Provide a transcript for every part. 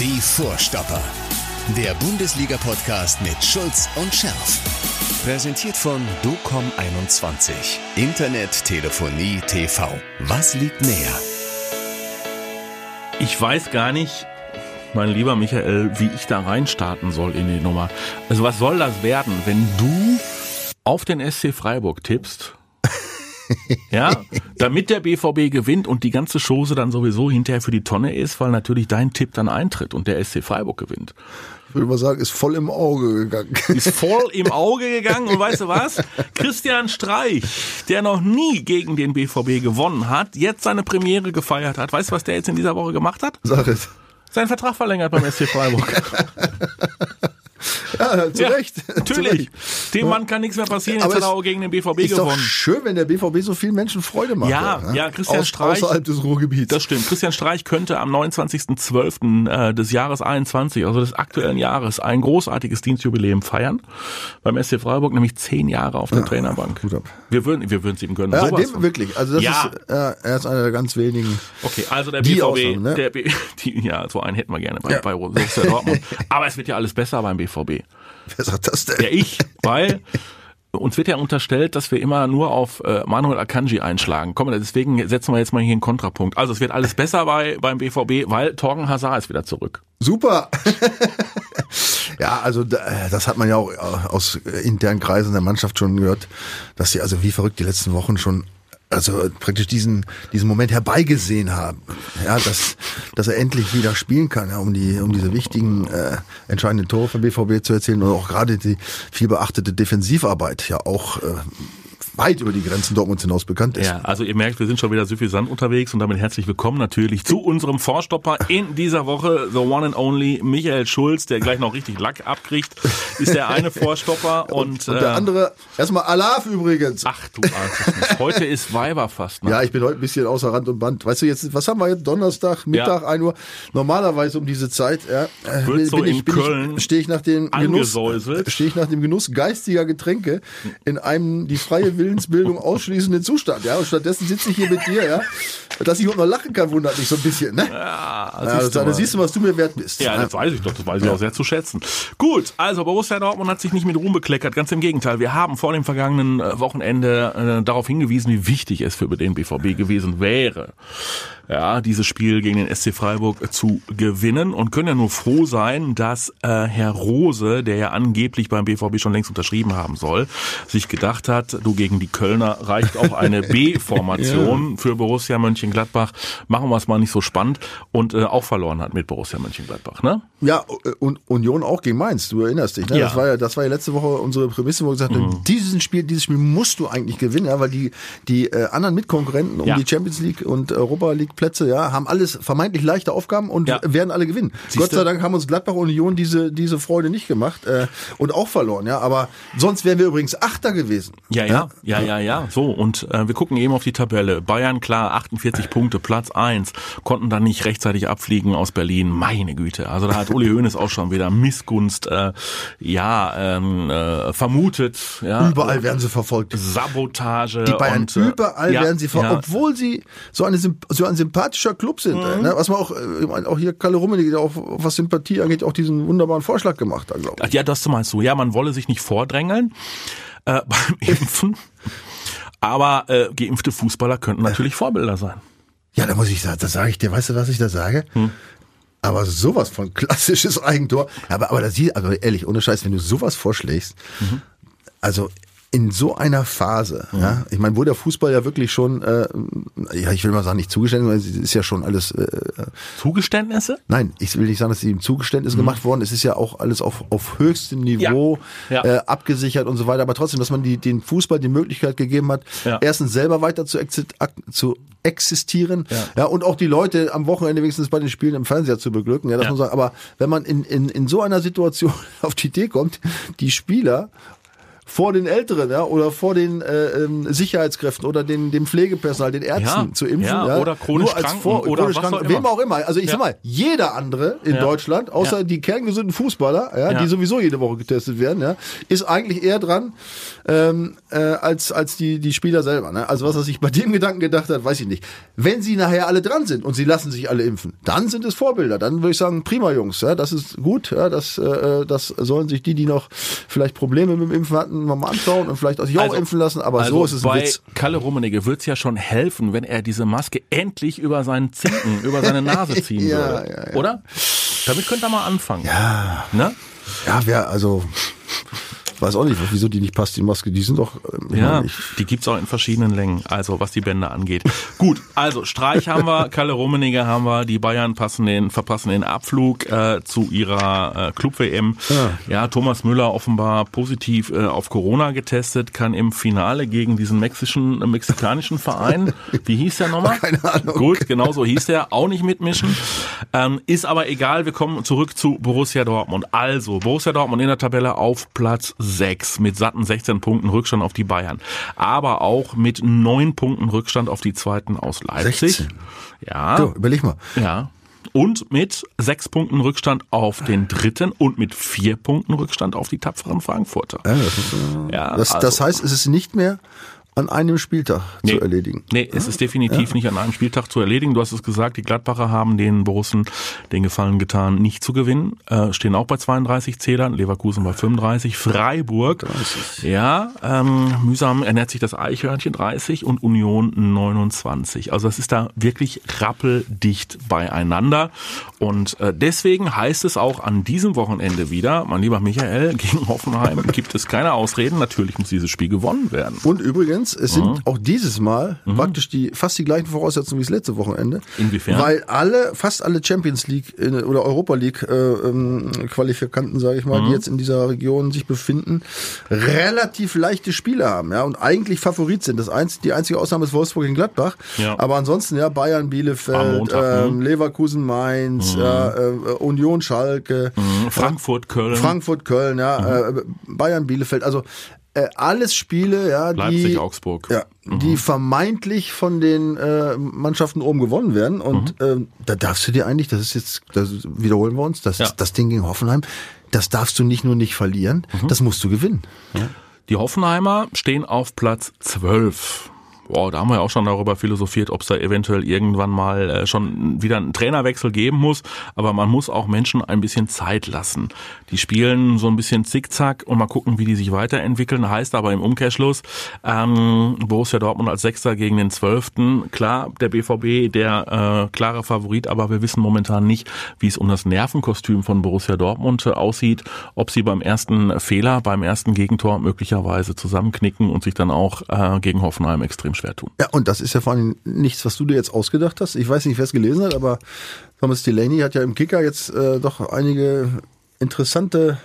Die Vorstopper. Der Bundesliga-Podcast mit Schulz und Scherf. Präsentiert von DOCOM21. Internet, Telefonie, TV. Was liegt näher? Ich weiß gar nicht, mein lieber Michael, wie ich da reinstarten soll in die Nummer. Also was soll das werden, wenn du auf den SC Freiburg tippst? Ja, damit der BVB gewinnt und die ganze Chose dann sowieso hinterher für die Tonne ist, weil natürlich dein Tipp dann eintritt und der SC Freiburg gewinnt. Ich würde mal sagen, ist voll im Auge gegangen. Ist voll im Auge gegangen und weißt du was? Christian Streich, der noch nie gegen den BVB gewonnen hat, jetzt seine Premiere gefeiert hat. Weißt du, was der jetzt in dieser Woche gemacht hat? Sag es. Seinen Vertrag verlängert beim SC Freiburg. Ja, zu Ja, Recht. Natürlich. Dem Mann kann nichts mehr passieren. Jetzt Aber hat er auch gegen den BVB Ist doch gewonnen. schön, wenn der BVB so vielen Menschen Freude macht. Ja, ne? ja, Christian Aus, Streich- Außerhalb des Ruhrgebiets. Das stimmt. Christian Streich könnte am 29.12. äh, des Jahres 21, also des aktuellen Jahres, ein großartiges Dienstjubiläum feiern beim SC Freiburg, nämlich zehn Jahre auf der Trainerbank. Hut ab. Wir würden, wir würden es ihm gönnen. ja, Sowas dem von. wirklich. Also das Ja. ist, äh, er ist einer der ganz wenigen. Okay, also der BVB, Ausnahme, ne? der B, die, ja, so einen hätten wir gerne bei, Ja. bei Borussia Dortmund. Aber es wird ja alles besser beim BVB. Wer sagt das denn? Ja, ich, weil uns wird ja unterstellt, dass wir immer nur auf äh, Manuel Akanji einschlagen. Komm, deswegen setzen wir jetzt mal hier einen Kontrapunkt. Also es wird alles besser bei beim BVB, weil Torgen Hazard ist wieder zurück. Super. ja, also da- das hat man ja auch äh, aus internen Kreisen der Mannschaft schon gehört, dass sie also wie verrückt die letzten Wochen schon also praktisch diesen diesen Moment herbeigesehen haben, ja, dass dass er endlich wieder spielen kann, ja, um die um diese wichtigen äh, entscheidenden Tore für BVB zu erzählen und auch gerade die viel beachtete Defensivarbeit ja auch äh, weit über die Grenzen Dortmunds hinaus bekannt ist. Ja, also ihr merkt, wir sind schon wieder suffisant unterwegs und damit herzlich willkommen natürlich zu unserem Vorstopper in dieser Woche. The one and only Michael Schulz, der gleich noch richtig Lack abkriegt, ist der eine Vorstopper und, Und der äh, andere, erstmal Alaf übrigens. Ach du nicht. Heute ist Weiberfast. Ne? Ja, ich bin heute ein bisschen außer Rand und Band. Weißt du jetzt, was haben wir jetzt? Donnerstag, Mittag, Ja. 1 Uhr. Normalerweise um diese Zeit, ja, Wird so in Köln stehe ich nach dem Genuss, stehe ich nach dem Genuss geistiger Getränke in einem die freie Willensbildung ausschließenden Zustand, ja. Und stattdessen sitze ich hier mit dir, ja. Dass ich überhaupt noch lachen kann, wundert mich so ein bisschen, ne? Ja, Ja, siehst mal. siehst du, was du mir wert bist. Ja, das weiß ich doch, das weiß ich auch sehr zu schätzen. Gut, also Borussia Dortmund hat sich nicht mit Ruhm bekleckert, ganz im Gegenteil. Wir haben vor dem vergangenen äh, Wochenende äh, darauf hingewiesen, wie wichtig es für den BVB gewesen wäre, ja, dieses Spiel gegen den SC Freiburg zu gewinnen und können ja nur froh sein, dass äh, Herr Rose, der ja angeblich beim BVB schon längst unterschrieben haben soll, sich gedacht hat, du gegen die Kölner reicht auch eine B-Formation für Borussia Mönchengladbach. Machen wir es mal nicht so spannend und äh, auch verloren hat mit Borussia Mönchengladbach, ne? Ja, und Union auch gegen Mainz, du erinnerst dich, ne? Ja. Das war ja, das war ja letzte Woche unsere Prämisse, wo wir gesagt haben, Mhm. dieses Spiel, dieses Spiel musst du eigentlich gewinnen, ja, weil die, die äh, anderen Mitkonkurrenten um Ja. die Champions League und Europa League Plätze, ja, haben alles vermeintlich leichte Aufgaben und Ja. werden alle gewinnen. Siehste? Gott sei Dank haben uns Gladbach und Union diese, diese Freude nicht gemacht, äh, und auch verloren, ja, aber sonst wären wir übrigens Achter gewesen. Ja, ja, ja, ja, ja. So, und äh, wir gucken eben auf die Tabelle. Bayern, klar, 48 Punkte, Platz 1, konnten dann nicht rechtzeitig abfliegen aus Berlin. Meine Güte. Also da hat Uli Hoeneß auch schon wieder Missgunst, äh, ja, ähm, äh, vermutet. Ja, Überall werden sie verfolgt. Sabotage. Die Bayern und, äh, überall ja, werden sie ver ja. obwohl sie so, eine, so ein sympathischer Club sind. Mhm. Ne? Was man auch, äh, ich meine, auch hier Kalle Rummenigge, der auch was Sympathie angeht, auch diesen wunderbaren Vorschlag gemacht hat, glaube ich. Ja, das meinst du. Ja, man wolle sich nicht vordrängeln äh, beim Impfen. Aber äh, geimpfte Fußballer könnten natürlich Vorbilder sein. Ja, da muss ich sagen, das sage ich dir, weißt du, was ich da sage? Hm. Aber sowas von klassisches Eigentor. Aber, aber das hier, also ehrlich, ohne Scheiß, wenn du sowas vorschlägst, Mhm. also in so einer Phase, ja, ich meine, wo der Fußball ja wirklich schon, äh, ja, ich will mal sagen, nicht zugeständnis, weil es ist ja schon alles, äh, Zugeständnisse? nein, ich will nicht sagen, dass ihm Zugeständnis gemacht worden, es ist ja auch alles auf, auf höchstem Niveau Mhm. Ja. Äh, abgesichert und so weiter, aber trotzdem, dass man die, den Fußball die Möglichkeit gegeben hat, Ja. erstens selber weiter zu, zu existieren, Ja. ja. und auch die Leute am Wochenende wenigstens bei den Spielen im Fernseher zu beglücken, ja, das Ja. muss man sagen, aber wenn man in, in, in so einer Situation auf die Idee kommt, die Spieler vor den Älteren ja, oder vor den äh, ähm, Sicherheitskräften oder den, dem Pflegepersonal, den Ärzten Ja, zu impfen. ja, Ja, oder chronisch Nur als Kranken vor, oder chronisch was Kranken, auch wem immer. auch immer. Also ich sag mal, jeder andere in. Deutschland, außer die kerngesunden Fußballer, ja, Ja. die sowieso jede Woche getestet werden, ja, ist eigentlich eher dran ähm, äh, als, als die, die Spieler selber. Ne? Also was er sich bei dem Gedanken gedacht hat, weiß ich nicht. Wenn sie nachher alle dran sind und sie lassen sich alle impfen, dann sind es Vorbilder. Dann würde ich sagen, prima Jungs, ja, das ist gut. Ja, das, äh, das sollen sich die, die noch vielleicht Probleme mit dem Impfen hatten, mal anschauen und vielleicht auch sich auch Also- impfen lassen. Aber so ist es ein bei Witz. Kalle Rummenigge wird's ja schon helfen, wenn er diese Maske endlich über seinen Zinken, über seine Nase ziehen Ja, würde. ja, ja. Oder? Damit könnte er mal anfangen. Ja. Ne? Ja, wer, also, weiß auch nicht, wieso die nicht passt, die Maske. Die sind doch, ähm, Ja, meine, die gibt's auch in verschiedenen Längen, also was die Bänder angeht. Gut, also Streich haben wir, Kalle Rummenigge haben wir, die Bayern passen den, verpassen den Abflug äh, zu ihrer äh, Club-WM. Ja. Thomas Müller offenbar positiv äh, auf Corona getestet, kann im Finale gegen diesen mexischen, äh, mexikanischen Verein, wie hieß der nochmal? Keine Ahnung. Gut, genau so hieß der, auch nicht mitmischen. Ähm, ist aber egal, wir kommen zurück zu Borussia Dortmund. Also, Borussia Dortmund in der Tabelle auf Platz 6 mit satten 16 Punkten Rückstand auf die Bayern. Aber auch mit 9 Punkten Rückstand auf die zweiten aus Leipzig. 16. Ja. so, überleg mal. Ja. Und mit sechs Punkten Rückstand auf den dritten und mit vier Punkten Rückstand auf die tapferen Frankfurter. Ja, das, ist, äh, Ja, das, das also- heißt, es ist nicht mehr an einem Spieltag zu erledigen. Nee, es ist definitiv nicht an einem Spieltag zu erledigen. Du hast es gesagt, die Gladbacher haben den Borussen den Gefallen getan, nicht zu gewinnen. Äh, stehen auch bei 32 Zählern, Leverkusen bei 35, Freiburg. Ja, ähm, mühsam ernährt sich das Eichhörnchen 30 und Union 29. Also das ist da wirklich rappeldicht beieinander. Und äh, deswegen heißt es auch an diesem Wochenende wieder, mein lieber Michael, gegen Hoffenheim gibt es keine Ausreden. Natürlich muss dieses Spiel gewonnen werden. Und übrigens, es sind auch dieses Mal praktisch die fast die gleichen Voraussetzungen wie das letzte Wochenende. Inwiefern? Weil alle, fast alle Champions League äh, oder Europa League äh, ähm, Qualifikanten, sage ich mal, die jetzt in dieser Region sich befinden, relativ leichte Spiele haben, ja, und eigentlich Favorit sind. Das einz die einzige Ausnahme ist Wolfsburg in Gladbach. Ja. Aber ansonsten, ja, Bayern, Bielefeld, Montag, ähm, Leverkusen, Mainz, ja, äh, Union, Schalke, Frankfurt, Köln. Frankfurt, Köln, ja, äh, Bayern, Bielefeld, also äh, alles Spiele, ja, die Leipzig, Augsburg. ja, die vermeintlich von den äh, Mannschaften oben gewonnen werden. Und ähm, da darfst du dir eigentlich, das ist jetzt, das wiederholen wir uns, das, Ja. das Ding gegen Hoffenheim, das darfst du nicht nur nicht verlieren, das musst du gewinnen. Die Hoffenheimer stehen auf Platz 12. Boah, da haben wir ja auch schon darüber philosophiert, ob es da eventuell irgendwann mal äh, schon wieder einen Trainerwechsel geben muss. Aber man muss auch Menschen ein bisschen Zeit lassen. Die spielen so ein bisschen zickzack und mal gucken, wie die sich weiterentwickeln. Heißt aber im Umkehrschluss, ähm, Borussia Dortmund als Sechster gegen den Zwölften. Klar, der BVB, der äh, klare Favorit, aber wir wissen momentan nicht, wie es um das Nervenkostüm von Borussia Dortmund äh, aussieht. Ob sie beim ersten Fehler, beim ersten Gegentor möglicherweise zusammenknicken und sich dann auch äh, gegen Hoffenheim extrem schwer tun. Ja, und das ist ja vor allem nichts, was du dir jetzt ausgedacht hast. Ich weiß nicht, wer es gelesen hat, aber Thomas Delaney hat ja im Kicker jetzt äh, doch einige interessante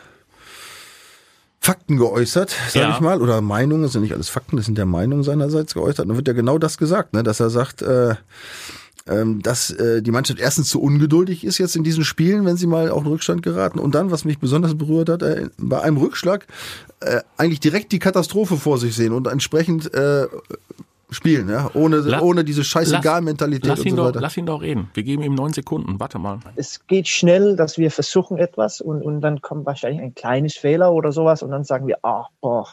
Fakten geäußert, sage Ja. ich mal, oder Meinungen, das sind nicht alles Fakten, das sind ja Meinungen seinerseits geäußert. Und dann wird ja genau das gesagt, ne, dass er sagt, äh, ähm, dass äh, die Mannschaft erstens zu ungeduldig ist jetzt in diesen Spielen, wenn sie mal auch in Rückstand geraten. Und dann, was mich besonders berührt hat, äh, bei einem Rückschlag äh, eigentlich direkt die Katastrophe vor sich sehen und entsprechend äh, spielen, ja, ohne, La- ohne diese Scheißegal-Mentalität Lass und ihn, so doch, weiter. lass ihn doch reden. Wir geben ihm neun Sekunden. Warte mal. es geht schnell, dass wir versuchen etwas und, und dann kommt wahrscheinlich ein kleines Fehler oder sowas und dann sagen wir, ah, boah,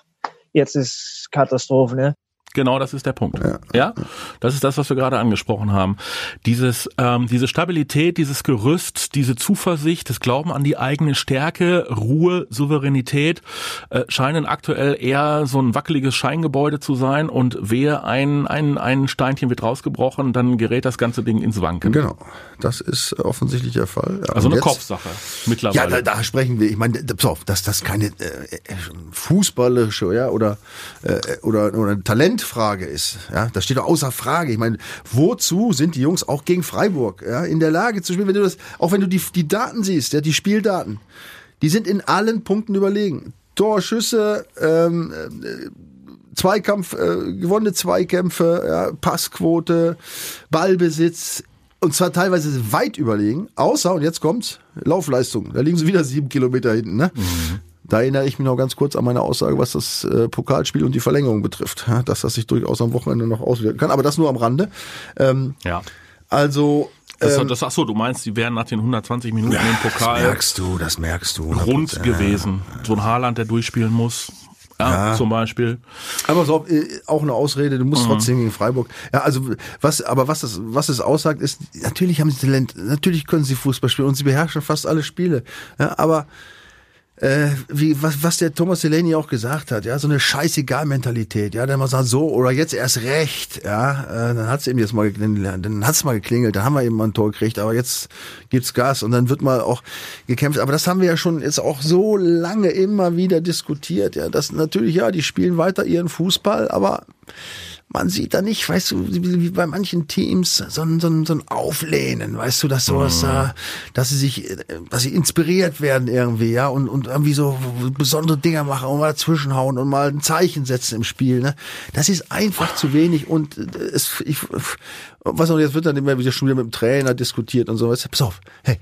jetzt ist Katastrophe, ne? Genau, das ist der Punkt. Ja, das ist das, was wir gerade angesprochen haben. Dieses, ähm, diese Stabilität, dieses Gerüst, diese Zuversicht, das Glauben an die eigene Stärke, Ruhe, Souveränität äh, scheinen aktuell eher so ein wackeliges Scheingebäude zu sein. Und wehe, ein, ein, ein Steinchen wird rausgebrochen, dann gerät das ganze Ding ins Wanken. Genau, das ist offensichtlich der Fall. Ja, Also eine jetzt- Kopfsache Ja, mittlerweile. da, da sprechen wir. Ich meine, pass auf, dass das keine äh, äh, fußballische ja, oder, äh, oder, oder eine Talentfrage ist. Ja, das steht doch außer Frage. Ich meine, wozu sind die Jungs auch gegen Freiburg ja, in der Lage zu spielen, wenn du das, auch wenn du die, die Daten siehst, ja, die Spieldaten, die sind in allen Punkten überlegen. Torschüsse, ähm, äh, Zweikampf, äh, gewonnene Zweikämpfe, ja, Passquote, Ballbesitz und zwar teilweise weit überlegen, außer, und jetzt kommt's, Laufleistung. Da liegen sie wieder sieben Kilometer hinten, ne? Da erinnere ich mich noch ganz kurz an meine Aussage, was das äh, Pokalspiel und die Verlängerung betrifft, ja, dass das sich durchaus am Wochenende noch auswirken kann. Aber das nur am Rande. Ähm, Ja. also Das, ähm, das, ach so, du meinst, die wären nach den 120 Minuten im das Pokal merkst du, das merkst du. rund gewesen. So ein Haaland, der durchspielen muss. Ja, zum Beispiel. Aber so, äh, auch eine Ausrede, du musst Mhm. trotzdem gegen Freiburg. Ja, also was, aber was das, was es aussagt, ist, natürlich haben sie Talent, natürlich können sie Fußball spielen und sie beherrschen fast alle Spiele. Ja, aber äh, wie, was, was der Thomas Delaney auch gesagt hat, ja, so eine Scheißegal-Mentalität, ja, der mal sagt, so, oder jetzt erst recht, ja, äh, dann hat's eben jetzt mal, dann, hat's mal geklingelt, dann haben wir eben mal ein Tor gekriegt, aber jetzt gibt's Gas und dann wird mal auch gekämpft, aber das haben wir ja schon jetzt auch so lange immer wieder diskutiert, ja, das natürlich, ja, die spielen weiter ihren Fußball, aber man sieht da nicht, weißt du, wie bei manchen Teams so ein, so ein, so ein Auflehnen, weißt du, dass sowas, äh, dass sie sich, dass sie inspiriert werden irgendwie, ja, und, und irgendwie so besondere Dinger machen und mal dazwischenhauen und mal ein Zeichen setzen im Spiel, ne. Das ist einfach zu wenig und äh, es, ich, was auch jetzt wird dann immer wieder schon wieder mit dem Trainer diskutiert und so, weißt du, pass auf, hey,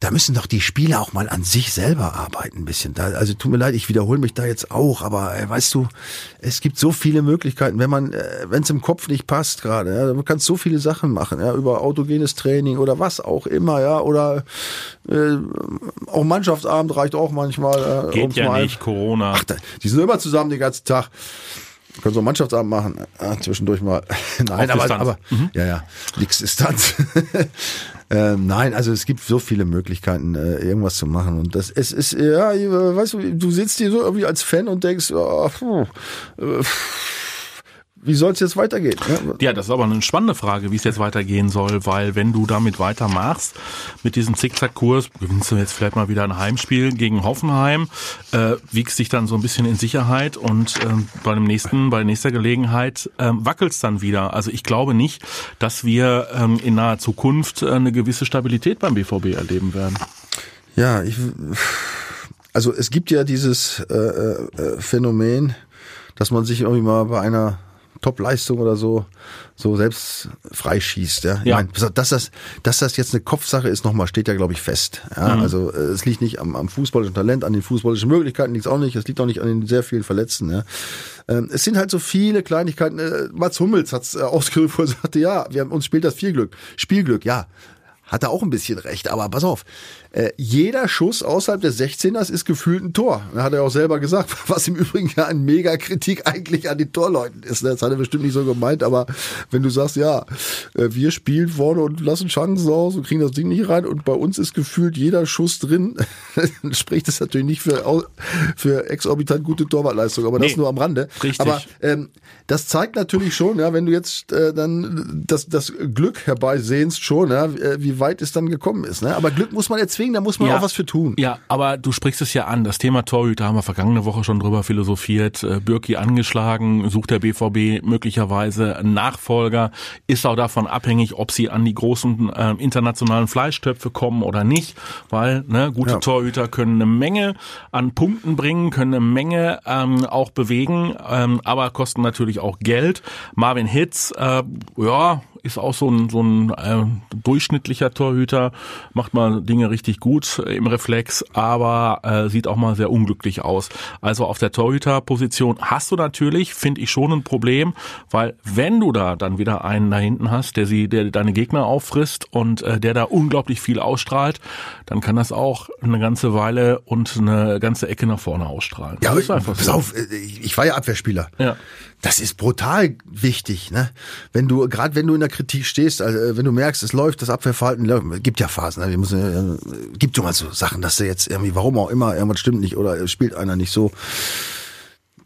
da müssen doch die Spieler auch mal an sich selber arbeiten ein bisschen. Da, also tut mir leid, ich wiederhole mich da jetzt auch, aber äh, weißt du, es gibt so viele Möglichkeiten, wenn man, äh, wenn es im Kopf nicht passt gerade, ja, man kann so viele Sachen machen, ja, über autogenes Training oder was auch immer, ja, oder äh, auch Mannschaftsabend reicht auch manchmal. Äh, Geht ja mal nicht, Corona. Ach, die sind immer zusammen den ganzen Tag. Können so einen Mannschaftsabend machen, ja, zwischendurch mal. Nein, Auf aber, Distanz. aber ja, ja, nix Distanz. ähm, nein, also es gibt so viele Möglichkeiten, äh, irgendwas zu machen. Und das, es ist, ja, äh, weißt du, du sitzt hier so irgendwie als Fan und denkst, oh, äh, wie soll es jetzt weitergehen? Ja, Ja, das ist aber eine spannende Frage, wie es jetzt weitergehen soll, weil wenn du damit weitermachst, mit diesem Zickzackkurs, gewinnst du jetzt vielleicht mal wieder ein Heimspiel gegen Hoffenheim, äh, wiegst dich dann so ein bisschen in Sicherheit und ähm, bei dem nächsten, bei nächster Gelegenheit ähm, wackelst dann wieder. Also ich glaube nicht, dass wir ähm, in naher Zukunft äh, eine gewisse Stabilität beim BVB erleben werden. Ja, ich, also es gibt ja dieses äh, äh, Phänomen, dass man sich irgendwie mal bei einer Top-Leistung oder so so selbst freischießt. Ja, ich Ja. mein, dass das dass das jetzt eine Kopfsache ist, nochmal steht ja glaube ich fest. Ja, also äh, es liegt nicht am, am fußballischen Talent, an den fußballischen Möglichkeiten liegt es auch nicht. Es liegt auch nicht an den sehr vielen Verletzten. Ja. Ähm, es sind halt so viele Kleinigkeiten. Äh, Mats Hummels hat es äh, ausgerufen, er sagte, ja, wir haben, uns spielt das Spielglück. Spielglück, ja. Hat er auch ein bisschen recht, aber pass auf. Äh, jeder Schuss außerhalb des 16ers ist gefühlt ein Tor. Da hat er auch selber gesagt, was im Übrigen ja ein Mega-Kritik eigentlich an den Torleuten ist. ne? Das hat er bestimmt nicht so gemeint, aber wenn du sagst, ja, äh, wir spielen vorne und lassen Chancen aus und kriegen das Ding nicht rein und bei uns ist gefühlt jeder Schuss drin, dann spricht das natürlich nicht für, für exorbitant gute Torwartleistung, aber das Nee, nur am Rande. richtig. Aber ähm, das zeigt natürlich schon, ja, wenn du jetzt äh, dann das, das Glück herbeisehnst schon, ja, äh, wie weit es dann gekommen ist. Ne? Aber Glück muss man erzwingen, da muss man auch was für tun. Ja, aber du sprichst es ja an. Das Thema Torhüter haben wir vergangene Woche schon drüber philosophiert. Äh, Birki angeschlagen, sucht der BVB möglicherweise einen Nachfolger. Ist auch davon abhängig, ob sie an die großen äh, internationalen Fleischtöpfe kommen oder nicht. Weil ne, gute Ja. Torhüter können eine Menge an Punkten bringen, können eine Menge ähm, auch bewegen, ähm, aber kosten natürlich auch Geld. Marvin Hitz, äh, ja, ist auch so ein, so ein äh, durchschnittlicher Torhüter, macht mal Dinge richtig gut äh, im Reflex, aber äh, sieht auch mal sehr unglücklich aus. Also auf der Torhüterposition hast du natürlich, finde ich, schon ein Problem, weil wenn du da dann wieder einen da hinten hast, der sie, der deine Gegner auffrisst und äh, der da unglaublich viel ausstrahlt, dann kann das auch eine ganze Weile und eine ganze Ecke nach vorne ausstrahlen. Ja, das ist einfach pass so. auf, äh, ich ich war ja Abwehrspieler. Ja. Das ist brutal wichtig, ne? Wenn du, gerade wenn du in der Kritik stehst, also äh, wenn du merkst, es läuft, das Abwehrverhalten läuft, gibt ja Phasen, ne? Wir müssen, äh, gibt ja mal so Sachen, dass du jetzt irgendwie, warum auch immer, irgendwas stimmt nicht oder spielt einer nicht so.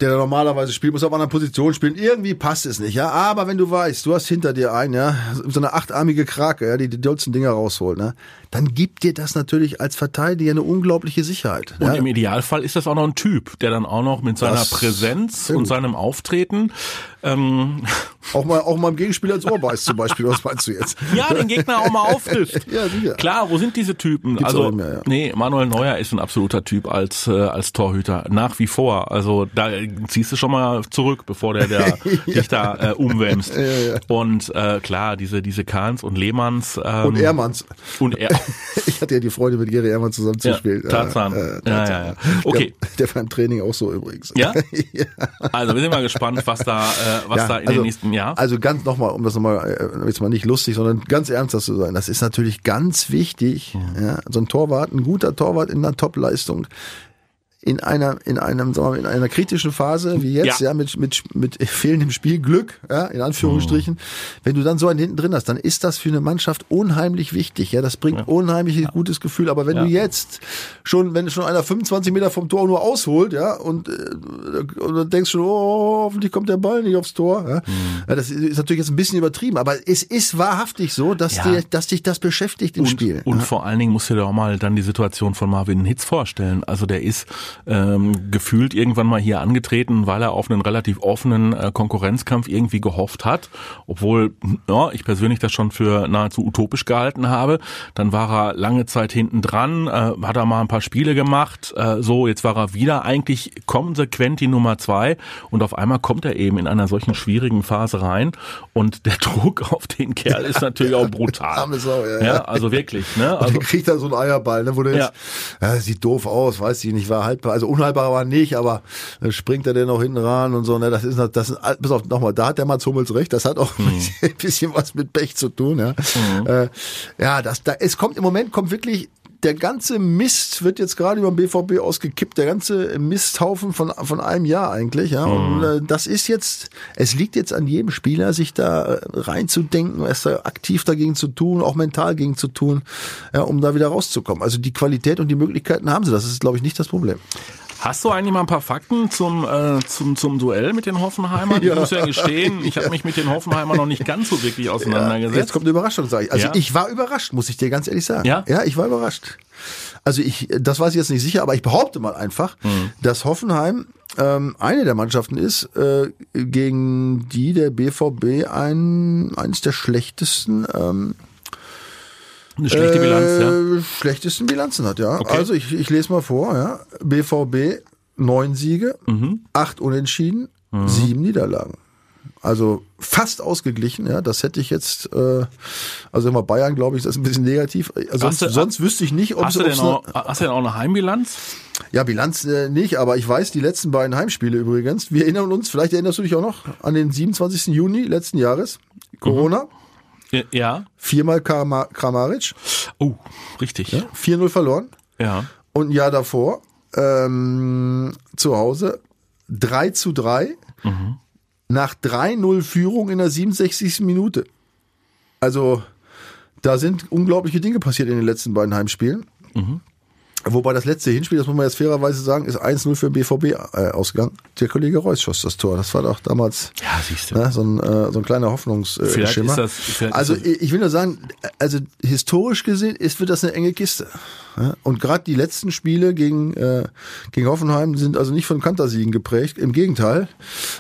Der normalerweise spielt, muss auf einer Position spielen. Irgendwie passt es nicht, ja. Aber wenn du weißt, du hast hinter dir einen, ja, so eine achtarmige Krake, ja, die die dollsten Dinger rausholt, ne, dann gibt dir das natürlich als Verteidiger eine unglaubliche Sicherheit. Und ja. im Idealfall ist das auch noch ein Typ, der dann auch noch mit seiner Das- Präsenz und seinem Auftreten Ähm, auch mal, auch mal im Gegenspieler ins Ohr beißt zum Beispiel. Was meinst du jetzt? Ja, den Gegner auch mal auftischt. ja, sicher. Klar, wo sind diese Typen? Gibt's also, mehr, ja. nee, Manuel Neuer ist ein absoluter Typ als, äh, als Torhüter. Nach wie vor. Also, da ziehst du schon mal zurück, bevor der, der dich da äh, umwämst. Ja, ja. Und äh, klar, diese, diese Kahns und Lehmanns. Ähm, Und Ehrmanns. Und er. Ich hatte ja die Freude, mit Gary Ehrmann zusammen zu Ja, spielen. Tarzan. Äh, Ja, ja, ja. Okay. Der, der war im Training auch so übrigens. Ja? Also, wir sind mal gespannt, was da, äh, was Ja, da in also, den nächsten Jahren. Also ganz nochmal, um das nochmal, äh, jetzt mal nicht lustig, sondern ganz ernsthaft zu sein. Das ist natürlich ganz wichtig. Ja, so ein Torwart, ein guter Torwart in einer Top-Leistung. In einer, in einem, sagen wir, mal, in einer kritischen Phase wie jetzt, Ja. ja, mit, mit, mit fehlendem Spielglück, ja, in Anführungsstrichen. Wenn du dann so einen hinten drin hast, dann ist das für eine Mannschaft unheimlich wichtig, ja. Das bringt unheimlich gutes Gefühl. Aber wenn Ja. du jetzt schon, wenn schon einer 25 Meter vom Tor nur ausholt, ja, und, äh, und dann denkst du schon, oh, hoffentlich kommt der Ball nicht aufs Tor, ja. Mhm. ja das ist natürlich jetzt ein bisschen übertrieben, aber es ist wahrhaftig so, dass, Ja. dir, dass dich das beschäftigt im und, Spiel. Und ja. vor allen Dingen musst du dir auch mal dann die Situation von Marvin Hitz vorstellen. Also der ist ähm, gefühlt irgendwann mal hier angetreten, weil er auf einen relativ offenen äh, Konkurrenzkampf irgendwie gehofft hat, obwohl ja, ich persönlich das schon für nahezu utopisch gehalten habe. Dann war er lange Zeit hinten dran, äh, hat er mal ein paar Spiele gemacht. Äh, so, jetzt war er wieder eigentlich konsequent die Nummer zwei und auf einmal kommt er eben in einer solchen schwierigen Phase rein und der Druck auf den Kerl ist natürlich auch brutal. Arme Sau, ja, Ja, ja. also wirklich, ne? Und Also, dann kriegt er so einen Eierball, ne, wo der Ja. jetzt, ja, sieht doof aus, weiß ich nicht, war haltbar, also unhaltbar war nicht, aber dann springt er denn noch hinten ran und so, ne, das ist, das ist, pass auf, nochmal, da hat der Mats Hummels recht, das hat auch Mhm. ein bisschen, ein bisschen was mit Pech zu tun, ja. Äh, ja, das, da, es kommt, im Moment kommt wirklich, der ganze Mist wird jetzt gerade über den BVB ausgekippt, der ganze Misthaufen von, von einem Jahr eigentlich, ja. Und äh, das ist jetzt, es liegt jetzt an jedem Spieler, sich da äh, reinzudenken, es da aktiv dagegen zu tun, auch mental gegen zu tun, ja, um da wieder rauszukommen. Also die Qualität und die Möglichkeiten haben sie. Das ist, glaube ich, nicht das Problem. Hast du eigentlich mal ein paar Fakten zum, äh, zum, zum Duell mit den Hoffenheimern? Ich Ja. muss ja gestehen, ich habe mich mit den Hoffenheimern noch nicht ganz so wirklich auseinandergesetzt. Jetzt kommt eine Überraschung, sage ich. Also Ja. ich war überrascht, muss ich dir ganz ehrlich sagen. Ja? Ja, ich war überrascht. Also ich, das weiß ich jetzt nicht sicher, aber ich behaupte mal einfach, Mhm. dass Hoffenheim ähm, eine der Mannschaften ist, äh, gegen die der BVB ein, eines der schlechtesten ähm, Eine schlechte Bilanz, ja. äh, schlechtesten Bilanzen hat, ja. Okay. Also ich, ich lese mal vor, ja. BVB neun Siege, Mhm. acht Unentschieden, sieben Niederlagen. Also fast ausgeglichen, ja. Das hätte ich jetzt, äh, also immer Bayern, glaube ich, das ist ein bisschen negativ. Äh, Sonst, du- sonst wüsste ich nicht, ob Hast es du, denn ob's auch, eine, hast du denn auch eine Heimbilanz? ja Bilanz äh, nicht, aber ich weiß die letzten beiden Heimspiele übrigens. Wir erinnern uns, vielleicht erinnerst du dich auch noch an den 27. Juni letzten Jahres. Corona, Ja. viermal Krama- Kramaric, Oh, richtig. 4-0 verloren. Ja. Und ein Jahr davor ähm, zu Hause 3 zu 3 nach 3-0 Führung in der 67. Minute. Also da sind unglaubliche Dinge passiert in den letzten beiden Heimspielen. Wobei das letzte Hinspiel, das muss man jetzt fairerweise sagen, ist 1-0 für BVB äh, ausgegangen. Der Kollege Reus schoss das Tor. Das war doch damals Ja, siehst du. ne, so, ein, äh, so ein kleiner Hoffnungsschimmer. Vielleicht ist das- vielleicht also ist das- ich will nur sagen, also historisch gesehen ist, wird das eine enge Kiste. Ja, Und gerade die letzten Spiele gegen, äh, gegen Hoffenheim sind also nicht von Kantersiegen geprägt, im Gegenteil.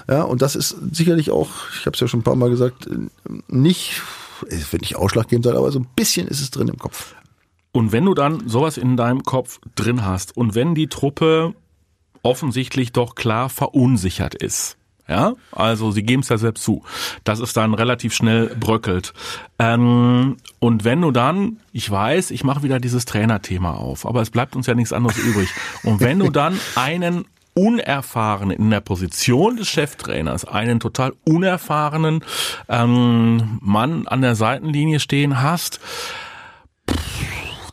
Ja, und das ist sicherlich auch, ich habe es ja schon ein paar Mal gesagt, äh, nicht, es wird nicht ausschlaggebend sein, aber so ein bisschen ist es drin im Kopf. Und wenn du dann sowas in deinem Kopf drin hast und wenn die Truppe offensichtlich doch klar verunsichert ist, ja, also sie geben es ja selbst zu, dass es dann relativ schnell bröckelt. Ähm, und wenn du dann, ich weiß, ich mache wieder dieses Trainerthema auf, aber es bleibt uns ja nichts anderes übrig. Und wenn du dann einen unerfahrenen in der Position des Cheftrainers, einen total unerfahrenen ähm, Mann an der Seitenlinie stehen hast,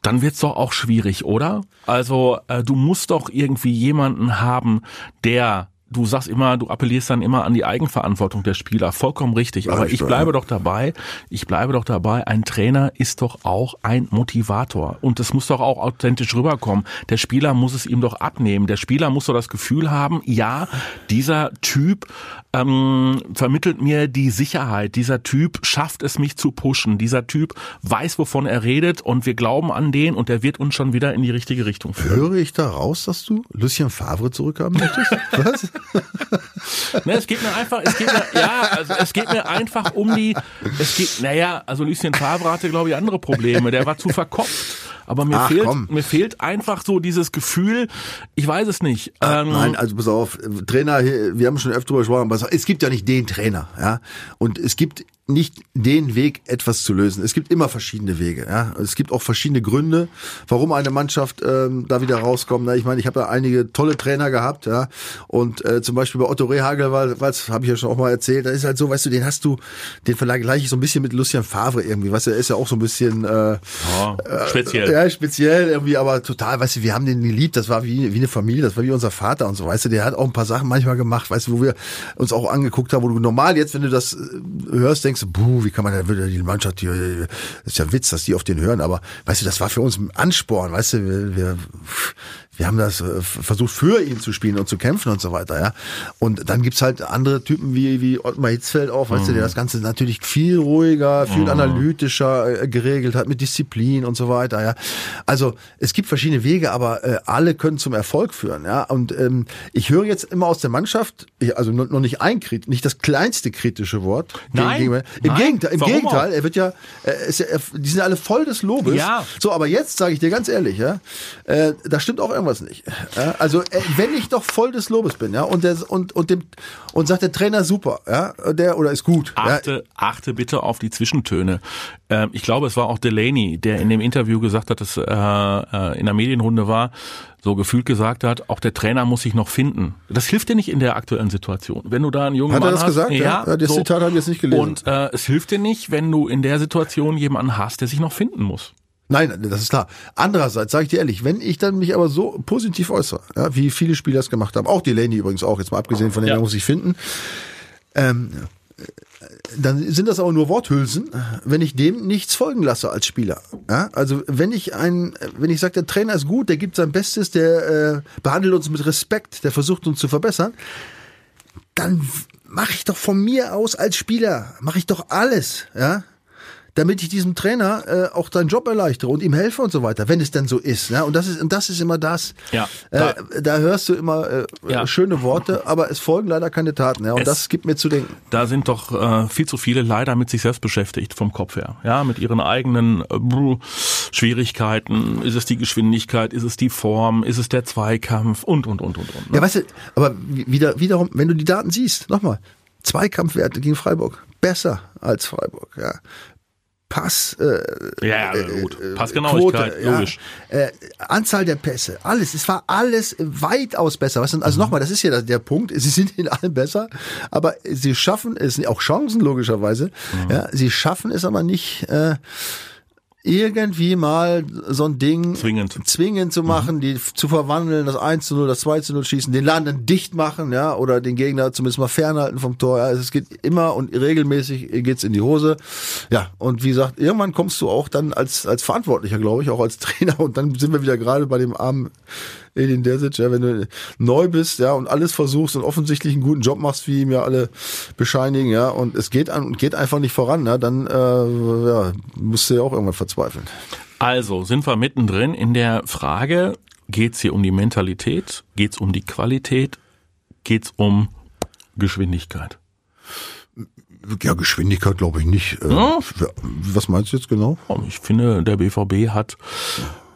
dann wird's doch auch schwierig, oder? Also äh, du musst doch irgendwie jemanden haben, der Du sagst immer, du appellierst dann immer an die Eigenverantwortung der Spieler, vollkommen richtig. Aber ich bleibe doch dabei, ich bleibe doch dabei, ein Trainer ist doch auch ein Motivator. Und das muss doch auch authentisch rüberkommen. Der Spieler muss es ihm doch abnehmen. Der Spieler muss doch das Gefühl haben, ja, dieser Typ ähm, vermittelt mir die Sicherheit. Dieser Typ schafft es, mich zu pushen. Dieser Typ weiß, wovon er redet und wir glauben an den und der wird uns schon wieder in die richtige Richtung führen. Höre ich da raus, dass du Lucien Favre zurückhaben möchtest? Was? ne, es geht mir einfach, es geht mir, ja, also es geht mir einfach um die, es geht, naja, also Lucien Favre hatte, glaube ich, andere Probleme. Der war zu verkopft. Aber mir Ach, fehlt, komm. mir fehlt einfach so dieses Gefühl, ich weiß es nicht. Ähm, Nein, also pass auf, Trainer, wir haben schon öfter drüber gesprochen, aber es gibt ja nicht den Trainer, ja. Und es gibt nicht den Weg, etwas zu lösen. Es gibt immer verschiedene Wege. Ja? Es gibt auch verschiedene Gründe, warum eine Mannschaft ähm, da wieder rauskommt. Na, ich meine, ich habe ja einige tolle Trainer gehabt, ja. Und äh, zum Beispiel bei Otto Rehagel, was habe ich ja schon auch mal erzählt, da ist halt so, weißt du, den hast du, den vergleiche ich so ein bisschen mit Lucian Favre irgendwie. Weißt du, er ist ja auch so ein bisschen äh, ja, speziell. ja, speziell irgendwie, aber total, weißt du, wir haben den geliebt, das war wie, wie eine Familie, das war wie unser Vater und so, weißt du, der hat auch ein paar Sachen manchmal gemacht, weißt du, wo wir uns auch angeguckt haben, wo du normal jetzt, wenn du das äh, hörst, denkst du, buh, wie kann man da die Mannschaft hier, ist ja Witz, dass die auf den hören, aber weißt du, das war für uns ein Ansporn, weißt du, wir, wir wir haben das äh, versucht für ihn zu spielen und zu kämpfen und so weiter, ja. Und dann gibt's halt andere Typen wie, wie Ottmar Hitzfeld auch, weißt du, der das Ganze natürlich viel ruhiger, viel analytischer äh, geregelt hat mit Disziplin und so weiter, ja. Also es gibt verschiedene Wege, aber äh, alle können zum Erfolg führen, ja. Und ähm, ich höre jetzt immer aus der Mannschaft, also noch nicht ein Krit- nicht das kleinste kritische Wort. Nein, Im nein. Gegenteil, im Warum Gegenteil, er wird ja, äh, ist ja, er- die sind alle voll des Lobes. Ja. So, aber jetzt sage ich dir ganz ehrlich, ja, äh, da stimmt auch irgendwas nicht. Ja? Also äh, wenn ich doch voll des Lobes bin, ja, und der und und dem und sagt der Trainer super, ja, der oder ist gut, ja, Achte, achte bitte auf die Zwischentöne. Ähm, ich glaube, es war auch Delaney, der in dem Interview gesagt hat, dass äh, äh, in der Medienrunde war, so gefühlt gesagt hat, auch der Trainer muss sich noch finden. Das hilft dir nicht in der aktuellen Situation. Wenn du da einen jungen Hat er Mann das hast, gesagt? Ja. Ja, das Zitat habe ich jetzt nicht gelesen. Und äh, es hilft dir nicht, wenn du in der Situation jemanden hast, der sich noch finden muss. Nein, das ist klar. Andererseits sage ich dir ehrlich, wenn ich dann mich aber so positiv äußere, ja, wie viele Spieler es gemacht haben, auch Delaney übrigens auch, jetzt mal abgesehen von dem, Ja. muss ich finden, ähm, dann sind das aber nur Worthülsen, wenn ich dem nichts folgen lasse als Spieler. Ja? Also wenn ich ein, wenn ich sage, der Trainer ist gut, der gibt sein Bestes, der äh, behandelt uns mit Respekt, der versucht uns zu verbessern, dann mache ich doch von mir aus als Spieler, mache ich doch alles, ja, damit ich diesem Trainer äh, auch seinen Job erleichtere und ihm helfe und so weiter, wenn es denn so ist. Ne? Und das ist und das ist immer das. Ja, äh, da hörst du immer äh, Ja. schöne Worte, aber es folgen leider keine Taten. Ja? Und Es- das gibt mir zu denken. Da sind doch äh, viel zu viele leider mit sich selbst beschäftigt vom Kopf her. Ja, mit ihren eigenen äh, Schwierigkeiten. Ist es die Geschwindigkeit? Ist es die Form? Ist es der Zweikampf? Und, und, und, und, und. Ne? Ja, weißt du, aber wie- wieder, wiederum, wenn du die Daten siehst, nochmal, Zweikampfwerte gegen Freiburg, besser als Freiburg, ja. Pass, äh, Ja, ja, gut. äh, Passgenauigkeit, Quote, ja. logisch. Äh, Anzahl der Pässe, alles, es war alles weitaus besser. Was denn, also nochmal, das ist ja der, Punkt, sie sind in allem besser, aber sie schaffen es, auch Chancen logischerweise, ja, sie schaffen es aber nicht, äh, irgendwie mal so ein Ding Zwingend. zwingend zu machen, die f- zu verwandeln, das 1 zu 0, das 2 zu 0 schießen, den Laden dann dicht machen, ja, oder den Gegner zumindest mal fernhalten vom Tor. Ja, Also es geht immer und regelmäßig geht's in die Hose. Ja, und wie gesagt, irgendwann kommst du auch dann als, als Verantwortlicher, glaube ich, auch als Trainer und dann sind wir wieder gerade bei dem armen Edin Desic, ja, wenn du neu bist, ja, und alles versuchst und offensichtlich einen guten Job machst, wie ihm ja alle bescheinigen, ja, und es geht an und geht einfach nicht voran, ja, dann äh, ja, musst du ja auch irgendwann verzweifeln. Also sind wir mittendrin in der Frage, geht's hier um die Mentalität? Geht's um die Qualität? Geht's um Geschwindigkeit? Ja, Geschwindigkeit glaube ich nicht. Äh, Ja. Was meinst du jetzt genau? Ich finde, der BVB hat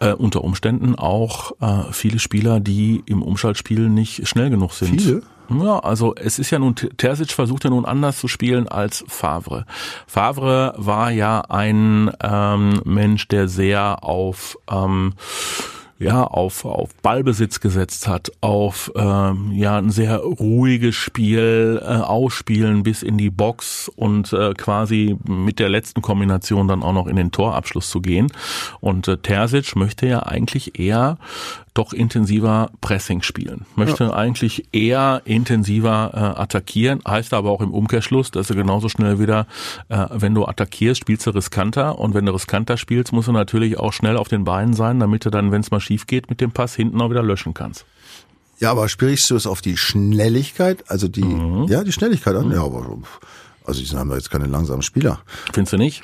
äh, unter Umständen auch äh, viele Spieler, die im Umschaltspiel nicht schnell genug sind. Viele? Ja, also es ist ja nun, Terzic versucht ja nun anders zu spielen als Favre. Favre war ja ein ähm, Mensch, der sehr auf ähm, ja, auf, auf Ballbesitz gesetzt hat, auf ähm, ja ein sehr ruhiges Spiel, äh, ausspielen bis in die Box und äh, quasi mit der letzten Kombination dann auch noch in den Torabschluss zu gehen. Und äh, Terzic möchte ja eigentlich eher doch intensiver Pressing spielen, möchte eigentlich eher intensiver äh, attackieren, heißt aber auch im Umkehrschluss, dass du genauso schnell wieder, äh, wenn du attackierst, spielst du riskanter und wenn du riskanter spielst, musst du natürlich auch schnell auf den Beinen sein, damit du dann, wenn es mal schief geht, mit dem Pass hinten auch wieder löschen kannst. Ja, aber sprichst du es auf die Schnelligkeit, also die, ja, die Schnelligkeit an? Ja, aber also die haben da jetzt keine langsamen Spieler. Findest du nicht?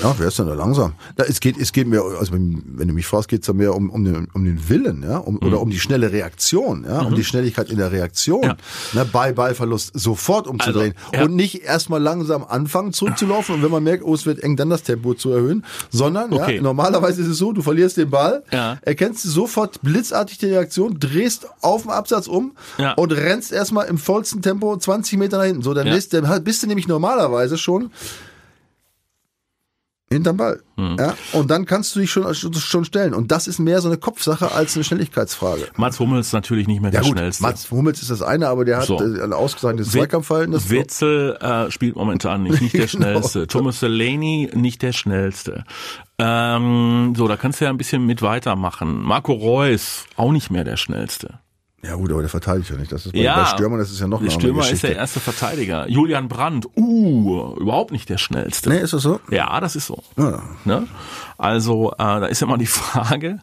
Ja, wer ist denn da langsam? Da, es geht, es geht mir, also wenn du mich fragst, geht es da mehr um, um, den, um den Willen, ja, um, mhm. oder um die schnelle Reaktion, ja, mhm. um die Schnelligkeit in der Reaktion, ja. ne, bei Ballverlust sofort umzudrehen also, ja. und nicht erstmal langsam anfangen zurückzulaufen und wenn man merkt, oh, es wird eng, dann das Tempo zu erhöhen, sondern okay. ja, normalerweise ist es so, du verlierst den Ball, ja. erkennst du sofort blitzartig die Reaktion, drehst auf dem Absatz um ja. und rennst erstmal im vollsten Tempo 20 Meter nach hinten. So, dann, ja. dann bist du nämlich normalerweise schon Hinterm Ball. Mhm. Ja? Und dann kannst du dich schon, schon stellen. Und das ist mehr so eine Kopfsache als eine Schnelligkeitsfrage. Mats Hummels natürlich nicht mehr der ja, gut, schnellste. Mats Hummels ist das eine, aber der hat so. Äh, ein ausgezeichnetes Zweikampfverhalten. Witzel äh, spielt momentan nicht, nicht der genau. schnellste. Thomas Delaney nicht der schnellste. Ähm, so, da kannst du ja ein bisschen mit weitermachen. Marco Reus auch nicht mehr der schnellste. Ja gut, aber der verteidigt ja nicht. Das ist bei, ja, bei Stürmer, das ist ja noch eine Stürmer Geschichte. ist der erste Verteidiger. Julian Brandt, uh, überhaupt nicht der schnellste. Nee, ist das so? Ja, das ist so. Ja. Ne? Also äh, da ist immer die Frage.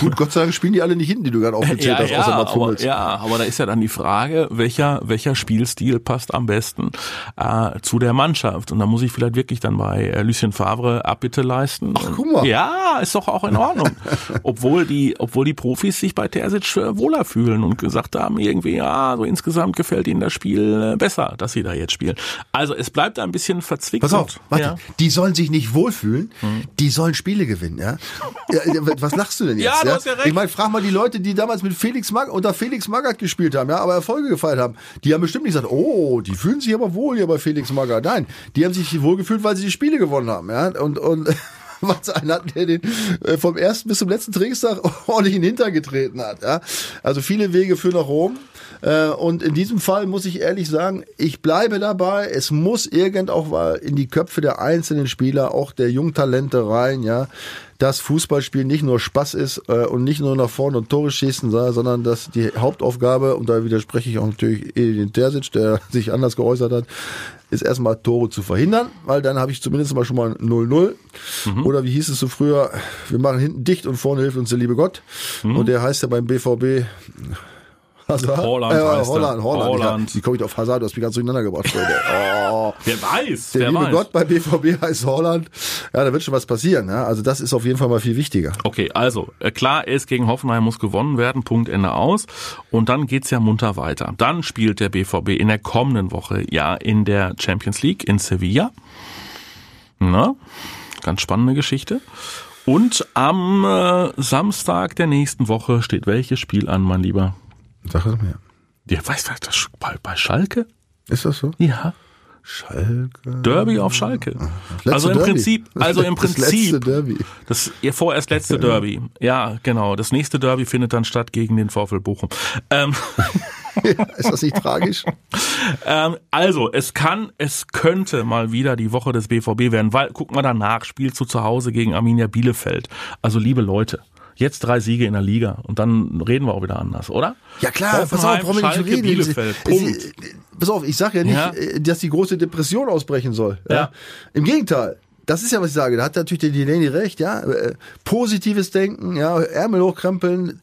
Gut, Gott sei Dank spielen die alle nicht hinten, die du gerade aufgezählt ja, hast, ja, außer Mats aber, Ja, aber da ist ja dann die Frage, welcher welcher Spielstil passt am besten äh, zu der Mannschaft. Und da muss ich vielleicht wirklich dann bei äh, Lucien Favre Abbitte leisten. Ach, guck mal. Ja, ist doch auch in Ordnung. obwohl die obwohl die Profis sich bei Terzic äh, wohler fühlen und gesagt haben, irgendwie, ja, so insgesamt gefällt ihnen das Spiel äh, besser, dass sie da jetzt spielen. Also es bleibt ein bisschen verzwickt. Pass auf, warte, ja. die sollen sich nicht wohlfühlen, hm. die sollen Spiele gewinnen, ja? ja? Was lachst du denn jetzt? ja, du hast ja recht. Ich meine, frag mal die Leute, die damals mit Felix Mag unter Felix Magath gespielt haben, ja, aber Erfolge gefeiert haben. Die haben bestimmt nicht gesagt, oh, die fühlen sich aber wohl hier bei Felix Magath. Nein, die haben sich wohl gefühlt, weil sie die Spiele gewonnen haben, ja? Und, und was einen hatten, der den äh, vom ersten bis zum letzten Trainingstag ordentlich in den Hintern getreten hat. Ja? Also viele Wege führen nach Rom. Äh, und in diesem Fall muss ich ehrlich sagen, ich bleibe dabei. Es muss irgend auch in die Köpfe der einzelnen Spieler, auch der Jungtalente rein, ja, dass Fußballspiel nicht nur Spaß ist äh, und nicht nur nach vorne und Tore schießen, sondern dass die Hauptaufgabe, und da widerspreche ich auch natürlich Edin Terzic, der sich anders geäußert hat, ist erstmal Tore zu verhindern, weil dann habe ich zumindest mal schon mal 0-0. Mhm. Oder wie hieß es so früher, wir machen hinten dicht und vorne hilft uns der liebe Gott. Mhm. Und der heißt ja beim BVB Hazard? Holland äh, heißt Holland, Holland. Holland. Wie komme ich auf Hazard? Du hast mich ganz durcheinander gebracht. Oh. Wer weiß, Der wer liebe weiß. Gott bei BVB heißt Holland. Ja, da wird schon was passieren. Ja? Also das ist auf jeden Fall mal viel wichtiger. Okay, also äh, klar ist, gegen Hoffenheim muss gewonnen werden, Punkt, Ende aus. Und dann geht's ja munter weiter. Dann spielt der BVB in der kommenden Woche ja in der Champions League in Sevilla. Na, ganz spannende Geschichte. Und am äh, Samstag der nächsten Woche steht welches Spiel an, mein Lieber? Sag es mir. Ja, weißt du, das bei, bei Schalke? Ist das so? Ja. Schalke. Derby auf Schalke. Also im Derby. Prinzip, also im Prinzip. Das letzte Derby. Das ihr vorerst letzte Derby. Ja, genau. Das nächste Derby findet dann statt gegen den VfL Bochum. Ähm. ist das nicht tragisch? Ähm, also, es kann, es könnte mal wieder die Woche des BVB werden, weil, guck mal danach, spielst du zu Hause gegen Arminia Bielefeld. Also, liebe Leute, Jetzt drei Siege in der Liga und dann reden wir auch wieder anders, oder? Ja klar, pass auf, wir nicht reden. Bielefeld, Punkt. Pass auf, ich sage ja nicht, ja. Äh, dass die große Depression ausbrechen soll. Ja. ja. Im Gegenteil. Das ist ja, was ich sage. Da hat natürlich der Delaney recht, ja. Äh, positives Denken, ja, Ärmel hochkrempeln,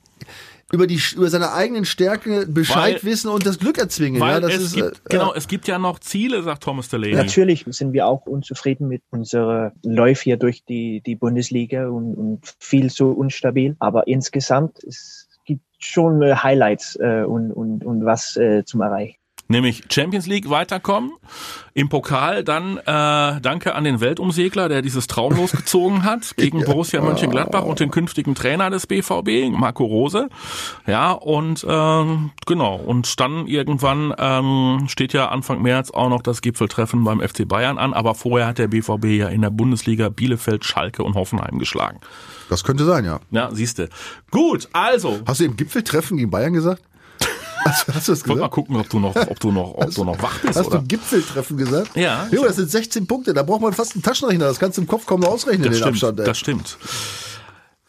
über die über seine eigenen Stärke Bescheid weil, wissen und das Glück erzwingen. Weil ja, das es ist, gibt, äh, genau, es gibt ja noch Ziele, sagt Thomas Delaney. Natürlich sind wir auch unzufrieden mit unserer Läufe hier durch die, die Bundesliga und, und viel zu unstabil. Aber insgesamt es gibt schon äh, Highlights äh, und, und, und was äh, zum Erreichen nämlich Champions League weiterkommen. Im Pokal dann äh, danke an den Weltumsegler, der dieses Traum losgezogen hat gegen Borussia Mönchengladbach und den künftigen Trainer des BVB, Marco Rose. Ja, und ähm, genau, und dann irgendwann ähm, steht ja Anfang März auch noch das Gipfeltreffen beim FC Bayern an, aber vorher hat der BVB ja in der Bundesliga Bielefeld, Schalke und Hoffenheim geschlagen. Das könnte sein, ja. Ja, siehste. Gut, also. Hast du im Gipfeltreffen gegen Bayern gesagt? Hast, hast du das gesagt? mal gucken, ob du noch, ob du noch, ob hast, du noch wach bist. Hast oder? du Gipfeltreffen gesagt? Ja. Jo, das sind 16 Punkte. Da braucht man fast einen Taschenrechner. Das kannst du im Kopf kaum noch ausrechnen, das den stimmt, Abstand. Ey. Das stimmt.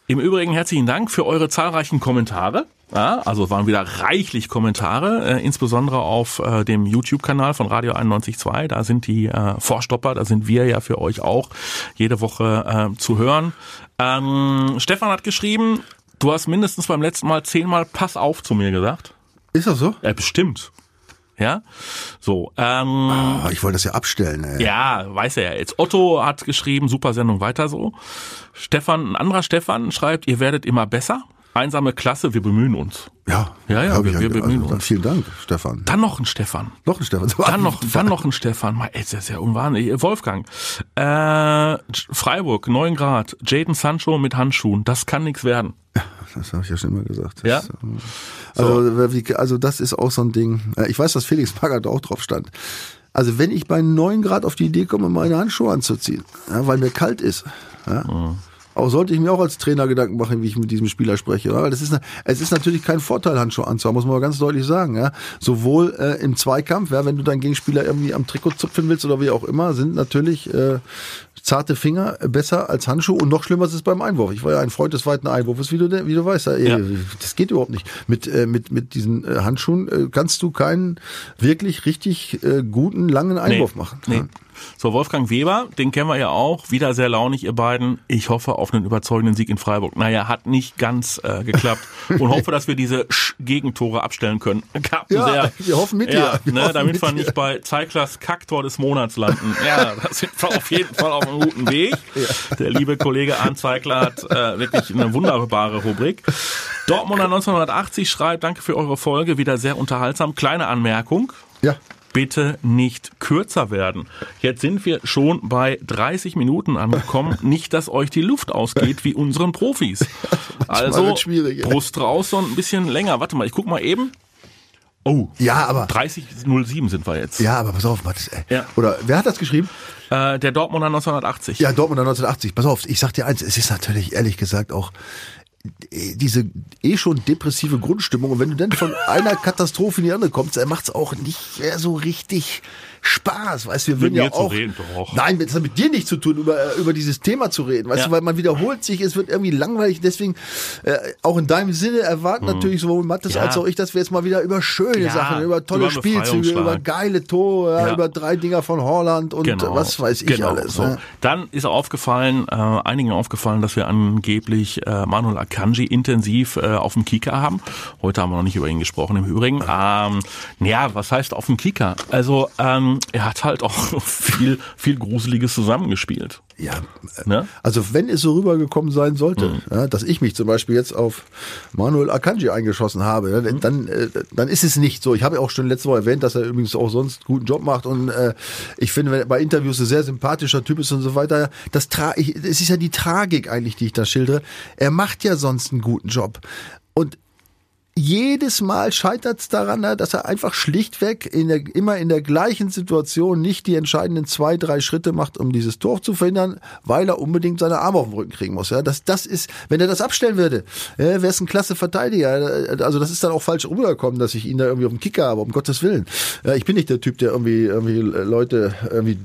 Im Übrigen herzlichen Dank für eure zahlreichen Kommentare. Ja, also waren wieder reichlich Kommentare, äh, insbesondere auf äh, dem YouTube-Kanal von Radio 91.2. Da sind die äh, Vorstopper, da sind wir ja für euch auch jede Woche äh, zu hören. Ähm, Stefan hat geschrieben, du hast mindestens beim letzten Mal zehnmal Pass auf zu mir gesagt. Ist das so? Ja, bestimmt. Ja, so. Ähm, oh, ich wollte das ja abstellen. Ey. Ja, weiß er ja jetzt. Otto hat geschrieben, super Sendung, weiter so. Stefan, ein anderer Stefan schreibt, ihr werdet immer besser. Einsame Klasse, wir bemühen uns. Ja, ja, ja wir, wir bemühen also, uns. Vielen Dank, Stefan. Dann noch ein Stefan. Noch ein Stefan. Dann noch, dann noch ein Stefan. Mal, ey, das ist ja unwahrscheinlich. Wolfgang. Äh, Freiburg, 9 Grad. Jaden Sancho mit Handschuhen. Das kann nichts werden. Das habe ich ja schon immer gesagt. Ja. Das, also, so. also das ist auch so ein Ding. Ich weiß, dass Felix Magath auch drauf stand. Also wenn ich bei 9 Grad auf die Idee komme, meine Handschuhe anzuziehen, ja, weil mir kalt ist, ja, mhm. Auch sollte ich mir auch als Trainer Gedanken machen, wie ich mit diesem Spieler spreche. Weil das ist, es ist natürlich kein Vorteil, Handschuhe anzuhaben, muss man mal ganz deutlich sagen. Ja. Sowohl äh, im Zweikampf, ja, wenn du deinen Gegenspieler irgendwie am Trikot zupfen willst oder wie auch immer, sind natürlich äh, zarte Finger besser als Handschuhe und noch schlimmer ist es beim Einwurf. Ich war ja ein Freund des weiten Einwurfs, wie du, wie du weißt. Ja. Das geht überhaupt nicht. Mit, äh, mit, mit diesen äh, Handschuhen äh, kannst du keinen wirklich richtig äh, guten, langen Einwurf nee. machen. Nee. So, Wolfgang Weber, den kennen wir ja auch. Wieder sehr launig, ihr beiden. Ich hoffe auf einen überzeugenden Sieg in Freiburg. Naja, hat nicht ganz äh, geklappt. Und hoffe, dass wir diese Sch Gegentore abstellen können. Gab ja, sehr, wir hoffen mit ja, dir. Wir ne, damit wir nicht bei Zeiglers Kaktor des Monats landen. Ja, da sind wir auf jeden Fall auf einem guten Weg. Ja. Der liebe Kollege Arndt Zeigler hat äh, wirklich eine wunderbare Rubrik. Dortmunder 1980 schreibt, danke für eure Folge, wieder sehr unterhaltsam. Kleine Anmerkung. Ja bitte nicht kürzer werden. Jetzt sind wir schon bei 30 Minuten angekommen. Nicht, dass euch die Luft ausgeht wie unseren Profis. Also Brust raus und ein bisschen länger. Warte mal, ich guck mal eben. Oh, ja, aber 30.07 sind wir jetzt. Ja, aber pass auf, ey. Ja. Oder wer hat das geschrieben? Äh, der Dortmunder 1980. Ja, Dortmunder 1980. Pass auf, ich sag dir eins, es ist natürlich ehrlich gesagt auch diese eh schon depressive Grundstimmung. Und wenn du dann von einer Katastrophe in die andere kommst, dann macht's auch nicht mehr so richtig Spaß, weißt du, wir würden ja auch reden. Nein, das hat mit dir nichts zu tun, über über dieses Thema zu reden, weißt ja. du, weil man wiederholt sich, es wird irgendwie langweilig, deswegen äh, auch in deinem Sinne erwarten mhm. natürlich sowohl Mattes ja. als auch ich, dass wir jetzt mal wieder über schöne ja, Sachen, über tolle über Spielzüge, über geile Tore, über drei Dinger von Holland und genau. was weiß ich genau. alles. So. Ne? Dann ist aufgefallen, äh, einigen aufgefallen, dass wir angeblich äh, Manuel Akanji intensiv äh, auf dem Kika haben. Heute haben wir noch nicht über ihn gesprochen im Übrigen. Ähm, ja, was heißt auf dem Kika? Also ähm, er hat halt auch viel, viel Gruseliges zusammengespielt. Ja, ne? also wenn es so rübergekommen sein sollte, mhm. ja, dass ich mich zum Beispiel jetzt auf Manuel Akanji eingeschossen habe, mhm. dann, äh, dann ist es nicht so. Ich habe ja auch schon letzte Woche erwähnt, dass er übrigens auch sonst guten Job macht und äh, ich finde, wenn er bei Interviews ein sehr sympathischer Typ ist und so weiter, das tra ich, es ist ja die Tragik eigentlich, die ich da schildere. Er macht ja sonst einen guten Job. Und jedes Mal scheitert es daran, ne, dass er einfach schlichtweg in der, immer in der gleichen Situation nicht die entscheidenden zwei, drei Schritte macht, um dieses Tor zu verhindern, weil er unbedingt seine Arme auf den Rücken kriegen muss. Ja, das, das ist, wenn er das abstellen würde, wäre es ein klasse Verteidiger. Also das ist dann auch falsch rübergekommen, dass ich ihn da irgendwie auf dem Kicker habe, um Gottes Willen. Ich bin nicht der Typ, der irgendwie, irgendwie Leute irgendwie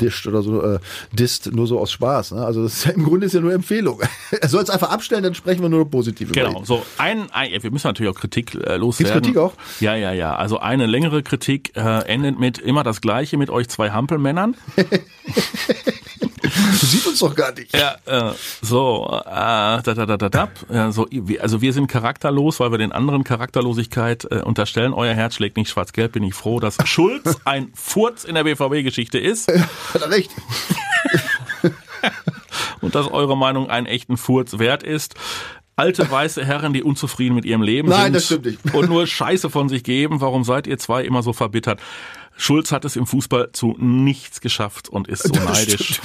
discht oder so, äh, disst, nur so aus Spaß. Ne? Also das ist ja, im Grunde ist ja nur Empfehlung. er soll es einfach abstellen, dann sprechen wir nur positiv Genau, so ein, ein, wir müssen natürlich auch Kritik äh, loswerden. Gibt's Kritik auch? Ja, ja, ja. Also eine längere Kritik äh, endet mit immer das Gleiche mit euch zwei Hampelmännern. Du siehst uns doch gar nicht. Ja, äh, so, äh, da, da, da, da, da. Ja, so, also wir sind charakterlos, weil wir den anderen Charakterlosigkeit äh, unterstellen. Euer Herz schlägt nicht schwarz-gelb, bin ich froh, dass Schulz ein Furz in der BVB-Geschichte ist. Ja, hat er recht. Und dass eure Meinung einen echten Furz wert ist alte weiße Herren, die unzufrieden mit ihrem Leben Nein, sind das stimmt nicht. und nur Scheiße von sich geben. Warum seid ihr zwei immer so verbittert? Schulz hat es im Fußball zu nichts geschafft und ist so das neidisch.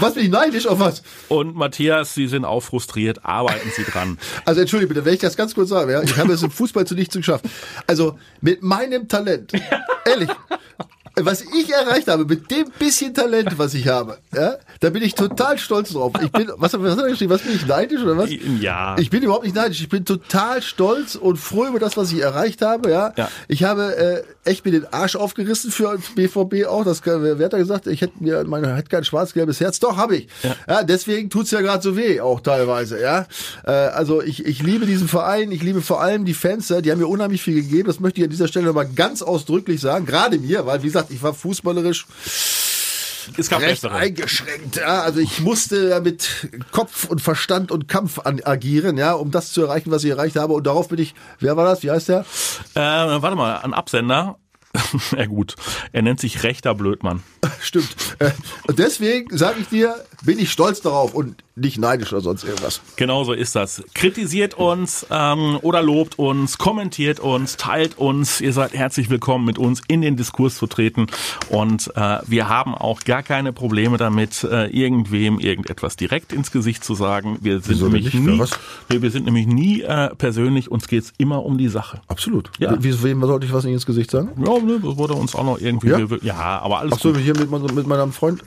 was bin ich neidisch auf was? Und Matthias, Sie sind auch frustriert, arbeiten Sie dran. Also entschuldige bitte, wenn ich das ganz kurz sage, ja, ich habe es im Fußball zu nichts geschafft. Also mit meinem Talent, ehrlich, was ich erreicht habe, mit dem bisschen Talent, was ich habe, ja, da bin ich total stolz drauf. Ich bin, was, was hat er geschrieben? Was bin ich neidisch oder was? Ja. Ich bin überhaupt nicht neidisch. Ich bin total stolz und froh über das, was ich erreicht habe, ja. ja. Ich habe äh, echt mir den Arsch aufgerissen für BVB auch. Das, wer hat da gesagt? Ich hätte mir, meine, hätte kein schwarz-gelbes Herz. Doch, habe ich. Ja. ja deswegen tut's ja gerade so weh, auch teilweise, ja. Äh, also ich, ich liebe diesen Verein. Ich liebe vor allem die Fans, ja, die haben mir unheimlich viel gegeben. Das möchte ich an dieser Stelle nochmal ganz ausdrücklich sagen. Gerade mir, weil, wie gesagt, ich war fußballerisch es gab recht bessere. eingeschränkt. Ja, also ich musste ja mit Kopf und Verstand und Kampf an, agieren, ja, um das zu erreichen, was ich erreicht habe. Und darauf bin ich, wer war das? Wie heißt der? Äh, warte mal, ein Absender. ja gut, er nennt sich rechter Blödmann. Stimmt. Äh, Und deswegen sage ich dir, bin ich stolz darauf und nicht neidisch oder sonst irgendwas. Genau so ist das. Kritisiert uns ähm, oder lobt uns, kommentiert uns, teilt uns. Ihr seid herzlich willkommen, mit uns in den Diskurs zu treten. Und äh, wir haben auch gar keine Probleme damit, äh, irgendwem irgendetwas direkt ins Gesicht zu sagen. Wir sind Wieso nämlich nicht? Nie, nee, wir sind nämlich nie äh, persönlich. Uns geht's immer um die Sache. Absolut. Ja. Wie, wem sollte ich was nicht ins Gesicht sagen? Ja, ne, das wurde uns auch noch irgendwie. Ja? Ja, aber alles Ach so, gut. hier mit, mit meinem Freund.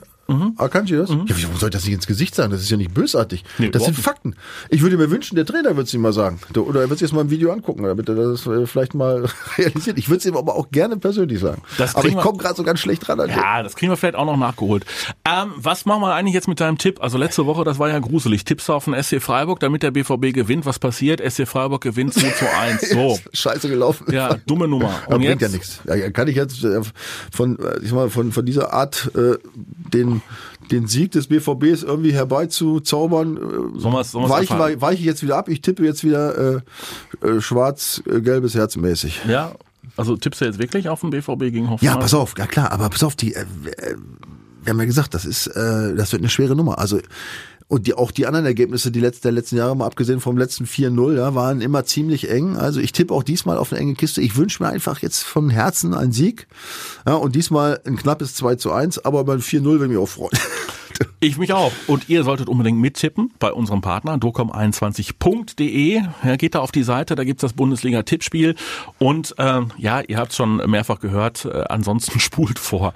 Akanji das? Ja, warum soll ich das nicht ins Gesicht sagen? Das ist ja nicht bösartig. Nee, das sind Fakten. Ich würde mir wünschen, der Trainer würde es ihm mal sagen. Der- Oder er wird es jetzt mal im Video angucken, damit er das äh, vielleicht mal realisiert. Ich würde es ihm aber auch gerne persönlich sagen. Aber ich komme gerade so ganz schlecht dran. an den. Ja, das kriegen wir vielleicht auch noch nachgeholt. Ähm, was machen wir eigentlich jetzt mit deinem Tipp? Also letzte Woche, das war ja gruselig. Tipps auf den SC Freiburg, damit der BVB gewinnt. Was passiert? SC Freiburg gewinnt 2 zu 1. So. Scheiße gelaufen. Ja, dumme Nummer. Und bringt ja jetzt, nichts. Ja, kann ich jetzt äh, von, äh, ich sag mal, von, von dieser Art äh, den, den Sieg des BVBs irgendwie herbeizuzaubern, äh, Sollen weiche, weiche ich jetzt wieder ab. Ich tippe jetzt wieder äh, äh, schwarz-gelbes Herz mäßig. ja, also tippst du jetzt wirklich auf den BVB gegen Ja, Hoffenheim? pass auf, ja klar, aber pass auf, die, äh, äh, wir haben ja gesagt, das ist, äh, das wird eine schwere Nummer. Also und die, auch die anderen Ergebnisse, die letzten, der letzten Jahre, mal abgesehen vom letzten 4-0, ja, waren immer ziemlich eng. Also ich tippe auch diesmal auf eine enge Kiste. Ich wünsche mir einfach jetzt von Herzen einen Sieg. Ja, und diesmal ein knappes 2 zu 1, aber beim 4-0 würde ich mich auch freuen. Ich mich auch. Und ihr solltet unbedingt mittippen bei unserem Partner docom21.de. Ja, geht da auf die Seite, da gibt's das Bundesliga-Tippspiel. Und ähm, ja, ihr habt schon mehrfach gehört, äh, ansonsten spult vor.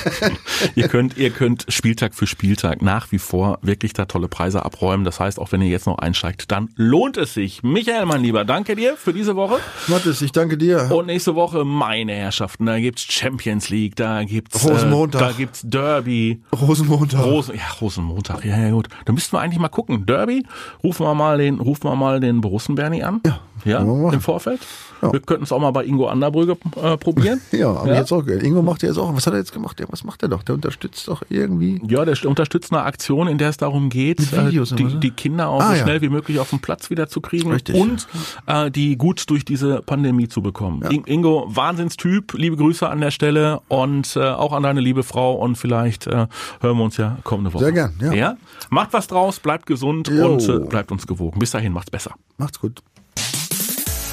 ihr könnt, ihr könnt Spieltag für Spieltag nach wie vor wirklich da tolle Preise abräumen. Das heißt, auch wenn ihr jetzt noch einsteigt, dann lohnt es sich. Michael, mein Lieber, danke dir für diese Woche. Mathis, ich danke dir. Und nächste Woche meine Herrschaften, da gibt's Champions League, da gibt's Rosenmontag. Äh, da gibt's Derby. Rosenmontag. Rosen, ja, Rosenmontag, ja, ja, gut. Da müssten wir eigentlich mal gucken. Derby, rufen wir mal den, rufen wir mal den Borussen Bernie an. Ja. Ja, im Vorfeld. Ja. Wir könnten es auch mal bei Ingo Anderbrügge äh, probieren. Ja, aber Ja. jetzt auch. Ingo macht ja jetzt auch. Was hat er jetzt gemacht? Was macht er doch? Der unterstützt doch irgendwie. Ja, der unterstützt eine Aktion, in der es darum geht, äh, die, die Kinder auch Ah, so schnell wie möglich auf den Platz wieder zu kriegen Richtig. und äh, die gut durch diese Pandemie zu bekommen. In- Ingo, Wahnsinnstyp, liebe Grüße an der Stelle und äh, auch an deine liebe Frau und vielleicht äh, hören wir uns ja kommende Woche. Sehr gern, ja. Macht was draus, bleibt gesund Jo. und äh, bleibt uns gewogen. Bis dahin, macht's besser. Macht's gut.